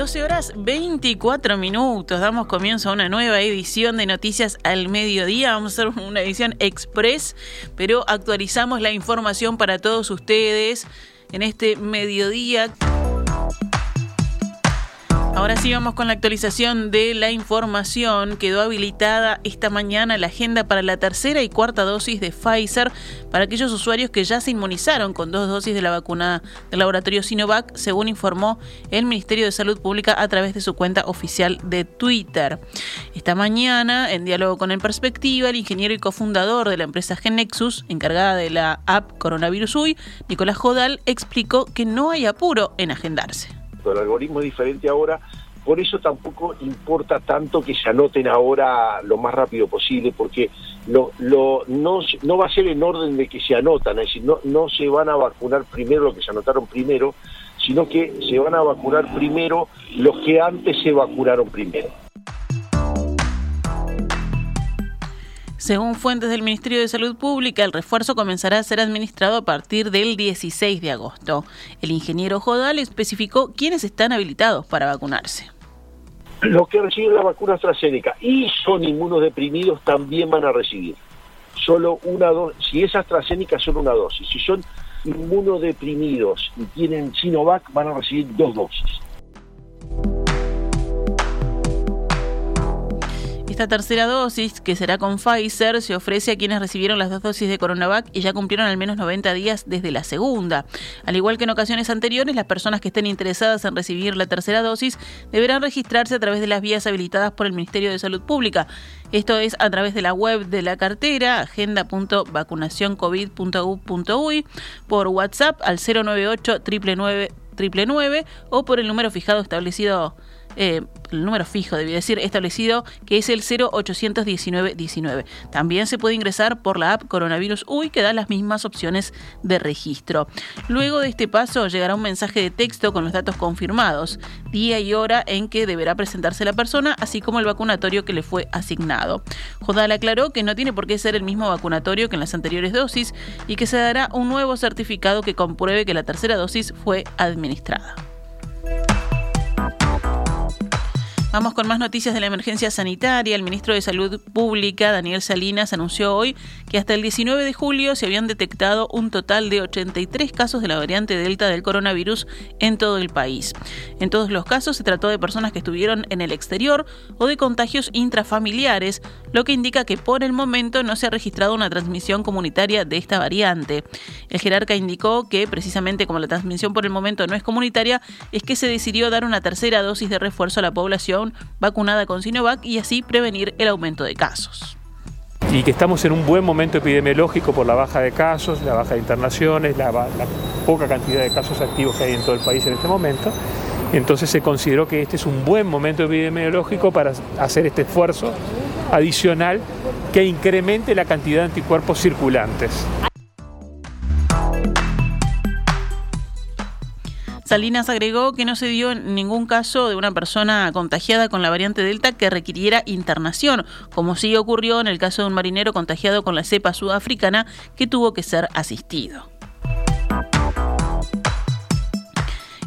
12 horas 24 minutos. Damos comienzo a una nueva edición de Noticias al Mediodía. Vamos a hacer una edición express, pero actualizamos la información para todos ustedes en este mediodía. Ahora sí vamos con la actualización de la información. Quedó habilitada esta mañana la agenda para la tercera y cuarta dosis de Pfizer para aquellos usuarios que ya se inmunizaron con dos dosis de la vacuna del laboratorio Sinovac, según informó el Ministerio de Salud Pública a través de su cuenta oficial de Twitter. Esta mañana, en diálogo con el Perspectiva, el ingeniero y cofundador de la empresa Genexus, encargada de la app Coronavirus UI, Nicolás Jodal, explicó que no hay apuro en agendarse el algoritmo es diferente ahora, por eso tampoco importa tanto que se anoten ahora lo más rápido posible, porque lo, lo, no, no va a ser en orden de que se anotan, es decir, no, no se van a vacunar primero los que se anotaron primero, sino que se van a vacunar primero los que antes se vacunaron primero. Según fuentes del Ministerio de Salud Pública, el refuerzo comenzará a ser administrado a partir del 16 de agosto. El ingeniero Jodal especificó quiénes están habilitados para vacunarse. Los que reciben la vacuna AstraZeneca y son inmunodeprimidos también van a recibir. Solo una dosis, si es AstraZeneca, solo una dosis. Si son inmunodeprimidos y tienen Sinovac, van a recibir dos dosis. Esta tercera dosis, que será con Pfizer, se ofrece a quienes recibieron las dos dosis de Coronavac y ya cumplieron al menos 90 días desde la segunda. Al igual que en ocasiones anteriores, las personas que estén interesadas en recibir la tercera dosis deberán registrarse a través de las vías habilitadas por el Ministerio de Salud Pública. Esto es a través de la web de la cartera, agenda.vacunacioncovid.gov.uy, por WhatsApp al 098 999 o por el número fijado establecido eh, el número fijo, debía decir, establecido, que es el 081919. También se puede ingresar por la app Coronavirus UI, que da las mismas opciones de registro. Luego de este paso llegará un mensaje de texto con los datos confirmados, día y hora en que deberá presentarse la persona, así como el vacunatorio que le fue asignado. Jodal aclaró que no tiene por qué ser el mismo vacunatorio que en las anteriores dosis y que se dará un nuevo certificado que compruebe que la tercera dosis fue administrada. Vamos con más noticias de la emergencia sanitaria. El ministro de Salud Pública, Daniel Salinas, anunció hoy que hasta el 19 de julio se habían detectado un total de 83 casos de la variante Delta del coronavirus en todo el país. En todos los casos se trató de personas que estuvieron en el exterior o de contagios intrafamiliares, lo que indica que por el momento no se ha registrado una transmisión comunitaria de esta variante. El jerarca indicó que precisamente como la transmisión por el momento no es comunitaria, es que se decidió dar una tercera dosis de refuerzo a la población vacunada con Sinovac y así prevenir el aumento de casos y que estamos en un buen momento epidemiológico por la baja de casos, la baja de internaciones, la, poca cantidad de casos activos que hay en todo el país en este momento. Entonces se consideró que este es un buen momento epidemiológico para hacer este esfuerzo adicional que incremente la cantidad de anticuerpos circulantes. Salinas agregó que no se dio ningún caso de una persona contagiada con la variante Delta que requiriera internación, como sí ocurrió en el caso de un marinero contagiado con la cepa sudafricana que tuvo que ser asistido.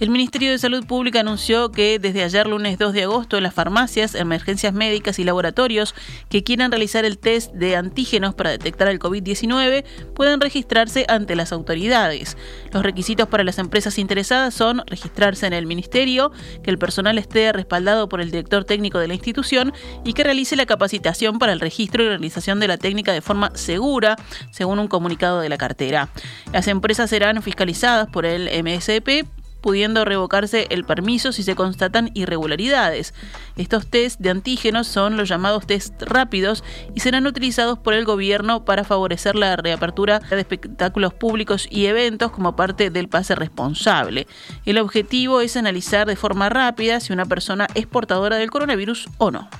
El Ministerio de Salud Pública anunció que desde ayer lunes 2 de agosto las farmacias, emergencias médicas y laboratorios que quieran realizar el test de antígenos para detectar el COVID-19 pueden registrarse ante las autoridades. Los requisitos para las empresas interesadas son registrarse en el Ministerio, que el personal esté respaldado por el director técnico de la institución y que realice la capacitación para el registro y realización de la técnica de forma segura, según un comunicado de la cartera. Las empresas serán fiscalizadas por el MSP pudiendo revocarse el permiso si se constatan irregularidades. Estos test de antígenos son los llamados test rápidos y serán utilizados por el gobierno para favorecer la reapertura de espectáculos públicos y eventos como parte del pase responsable. El objetivo es analizar de forma rápida si una persona es portadora del coronavirus o no.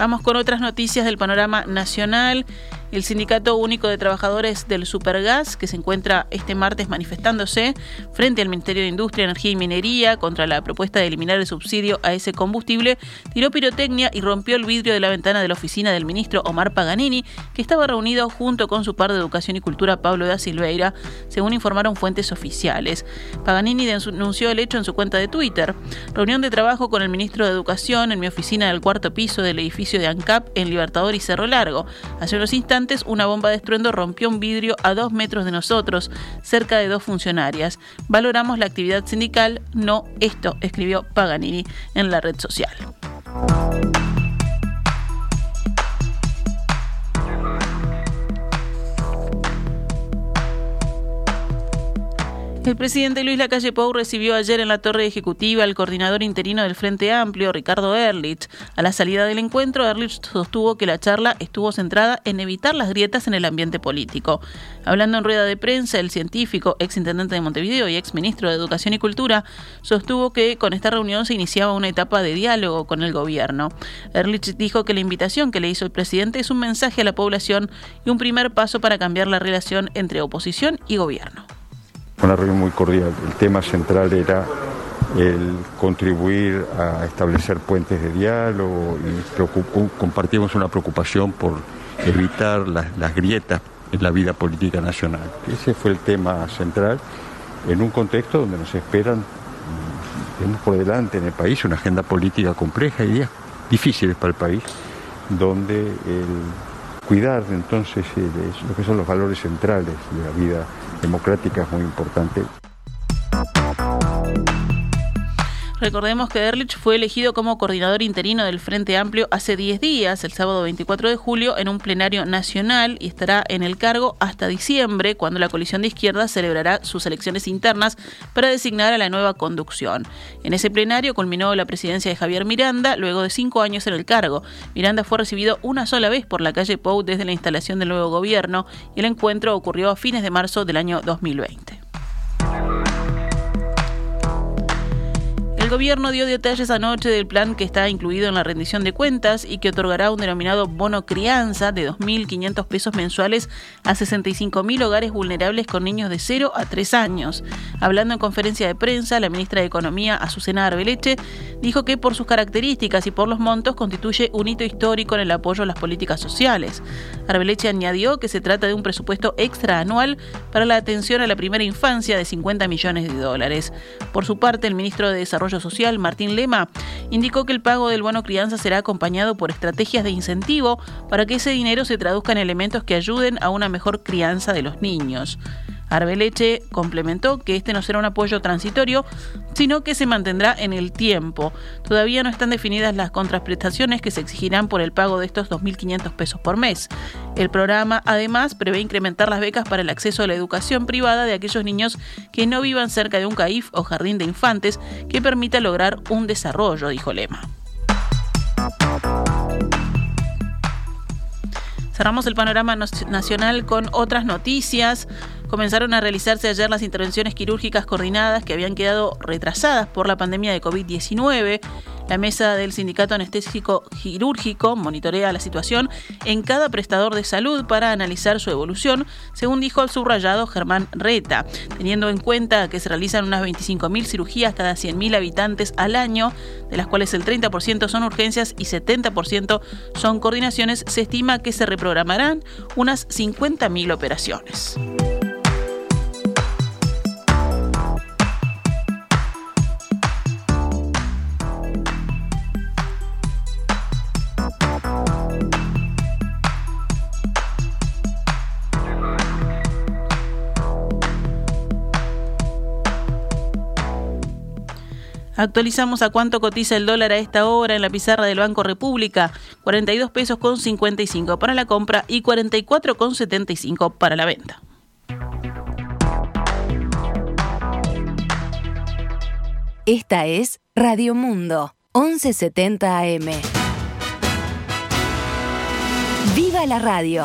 Vamos con otras noticias del panorama nacional. El Sindicato Único de Trabajadores del Supergas, que se encuentra este martes manifestándose frente al Ministerio de Industria, Energía y Minería contra la propuesta de eliminar el subsidio a ese combustible, tiró pirotecnia y rompió el vidrio de la ventana de la oficina del ministro Omar Paganini, que estaba reunido junto con su par de Educación y Cultura Pablo da Silveira, según informaron fuentes oficiales. Paganini denunció el hecho en su cuenta de Twitter. Reunión de trabajo con el ministro de Educación en mi oficina del cuarto piso del edificio de ANCAP en Libertador y Cerro Largo. Hace unos instantes una bomba de estruendo rompió un vidrio a dos metros de nosotros, cerca de dos funcionarias. Valoramos la actividad sindical, no esto, escribió Paganini en la red social. El presidente Luis Lacalle Pou recibió ayer en la torre ejecutiva al coordinador interino del Frente Amplio, Ricardo Erlich. A la salida del encuentro, Erlich sostuvo que la charla estuvo centrada en evitar las grietas en el ambiente político. Hablando en rueda de prensa, el científico, ex intendente de Montevideo y ex ministro de Educación y Cultura, sostuvo que con esta reunión se iniciaba una etapa de diálogo con el gobierno. Erlich dijo que la invitación que le hizo el presidente es un mensaje a la población y un primer paso para cambiar la relación entre oposición y gobierno. Una reunión muy cordial. El tema central era el contribuir a establecer puentes de diálogo y compartimos una preocupación por evitar las, grietas en la vida política nacional. Ese fue el tema central en un contexto donde nos esperan, tenemos por delante en el país una agenda política compleja y días difíciles para el país, donde el cuidar entonces lo que son los valores centrales de la vida democrática es muy importante. Recordemos que Erlich fue elegido como coordinador interino del Frente Amplio hace 10 días, el sábado 24 de julio, en un plenario nacional y estará en el cargo hasta diciembre, cuando la coalición de izquierda celebrará sus elecciones internas para designar a la nueva conducción. En ese plenario culminó la presidencia de Javier Miranda luego de cinco años en el cargo. Miranda fue recibido una sola vez por la calle Pou desde la instalación del nuevo gobierno y el encuentro ocurrió a fines de marzo del año 2020. Gobierno dio detalles anoche del plan que está incluido en la rendición de cuentas y que otorgará un denominado bono crianza de 2.500 pesos mensuales a 65.000 hogares vulnerables con niños de 0 a 3 años. Hablando en conferencia de prensa, la ministra de Economía, Azucena Arbeleche, dijo que por sus características y por los montos constituye un hito histórico en el apoyo a las políticas sociales. Arbeleche añadió que se trata de un presupuesto extra anual para la atención a la primera infancia de 50 millones de dólares. Por su parte, el ministro de Desarrollo Social, Martín Lema, indicó que el pago del bono crianza será acompañado por estrategias de incentivo para que ese dinero se traduzca en elementos que ayuden a una mejor crianza de los niños. Arbeleche complementó que este no será un apoyo transitorio, sino que se mantendrá en el tiempo. Todavía no están definidas las contraprestaciones que se exigirán por el pago de estos 2.500 pesos por mes. El programa además prevé incrementar las becas para el acceso a la educación privada de aquellos niños que no vivan cerca de un CAIF o jardín de infantes que permita lograr un desarrollo, dijo Lema. Cerramos el panorama nacional con otras noticias. Comenzaron a realizarse ayer las intervenciones quirúrgicas coordinadas que habían quedado retrasadas por la pandemia de COVID-19. La mesa del Sindicato Anestésico Quirúrgico monitorea la situación en cada prestador de salud para analizar su evolución, según dijo el subrayado Germán Reta, teniendo en cuenta que se realizan unas 25.000 cirugías cada 100.000 habitantes al año, de las cuales el 30% son urgencias y 70% son coordinaciones, se estima que se reprogramarán unas 50.000 operaciones. Actualizamos a cuánto cotiza el dólar a esta hora en la pizarra del Banco República. 42 pesos con 55 para la compra y 44 con 75 para la venta. Esta es Radio Mundo, 1170 AM. ¡Viva la radio!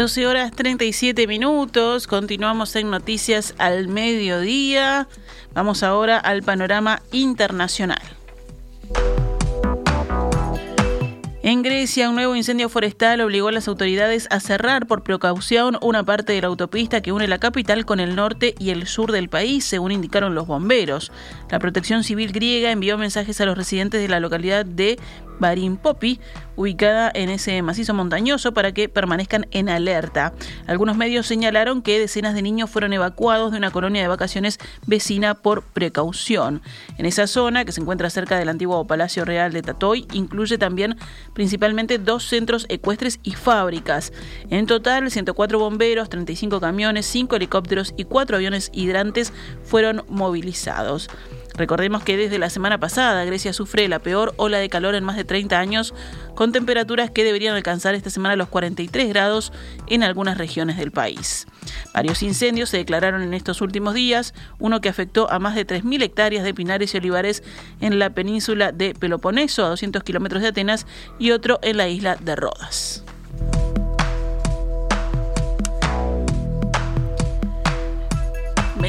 12 horas 37 minutos, continuamos en Noticias al Mediodía. Vamos ahora al panorama internacional. En Grecia, un nuevo incendio forestal obligó a las autoridades a cerrar por precaución una parte de la autopista que une la capital con el norte y el sur del país, según indicaron los bomberos. La Protección Civil griega envió mensajes a los residentes de la localidad de Barimpopi, ubicada en ese macizo montañoso, para que permanezcan en alerta. Algunos medios señalaron que decenas de niños fueron evacuados de una colonia de vacaciones vecina por precaución. En esa zona, que se encuentra cerca del antiguo Palacio Real de Tatoy, incluye también principalmente dos centros ecuestres y fábricas. En total, 104 bomberos, 35 camiones, 5 helicópteros y 4 aviones hidrantes fueron movilizados. Recordemos que desde la semana pasada Grecia sufre la peor ola de calor en más de 30 años, con temperaturas que deberían alcanzar esta semana los 43 grados en algunas regiones del país. Varios incendios se declararon en estos últimos días, uno que afectó a más de 3.000 hectáreas de pinares y olivares en la península de Peloponeso, a 200 kilómetros de Atenas, y otro en la isla de Rodas.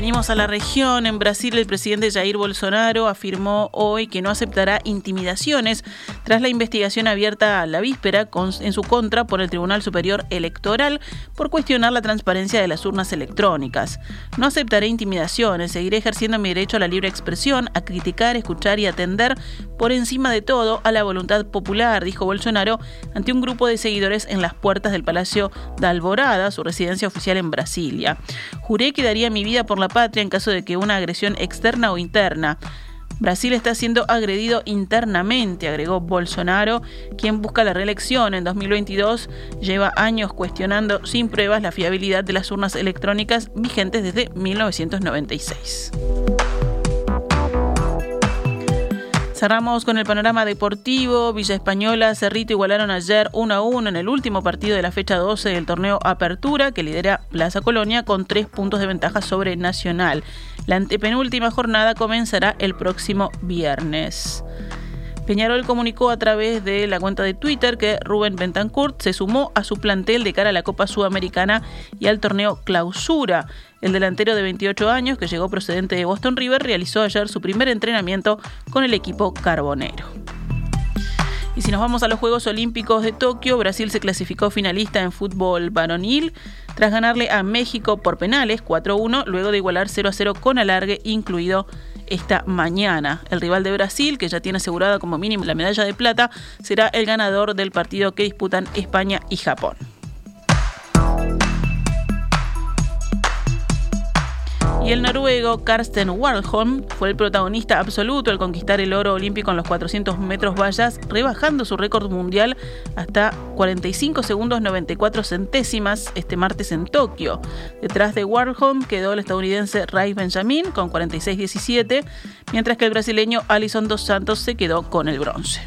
Venimos a la región. En Brasil, el presidente Jair Bolsonaro afirmó hoy que no aceptará intimidaciones tras la investigación abierta a la víspera en su contra por el Tribunal Superior Electoral por cuestionar la transparencia de las urnas electrónicas. No aceptaré intimidaciones, seguiré ejerciendo mi derecho a la libre expresión, a criticar, escuchar y atender por encima de todo a la voluntad popular, dijo Bolsonaro ante un grupo de seguidores en las puertas del Palacio de Alvorada, su residencia oficial en Brasilia. Juré que daría mi vida por la patria en caso de que una agresión externa o interna. Brasil está siendo agredido internamente, agregó Bolsonaro, quien busca la reelección en 2022. Lleva años cuestionando sin pruebas la fiabilidad de las urnas electrónicas vigentes desde 1996. Cerramos con el panorama deportivo. Villa Española, Cerrito igualaron ayer 1 a 1 en el último partido de la fecha 12 del torneo Apertura, que lidera Plaza Colonia con tres puntos de ventaja sobre Nacional. La antepenúltima jornada comenzará el próximo viernes. Peñarol comunicó a través de la cuenta de Twitter que Rubén Bentancourt se sumó a su plantel de cara a la Copa Sudamericana y al torneo Clausura. El delantero de 28 años, que llegó procedente de Boston River, realizó ayer su primer entrenamiento con el equipo carbonero. Y si nos vamos a los Juegos Olímpicos de Tokio, Brasil se clasificó finalista en fútbol varonil tras ganarle a México por penales 4-1, luego de igualar 0-0 con alargue, incluido esta mañana. El rival de Brasil, que ya tiene asegurada como mínimo la medalla de plata, será el ganador del partido que disputan España y Japón. Y el noruego Karsten Warholm fue el protagonista absoluto al conquistar el oro olímpico en los 400 metros vallas, rebajando su récord mundial hasta 45 segundos 94 centésimas este martes en Tokio. Detrás de Warholm quedó el estadounidense Ray Benjamin con 46-17, mientras que el brasileño Alison Dos Santos se quedó con el bronce.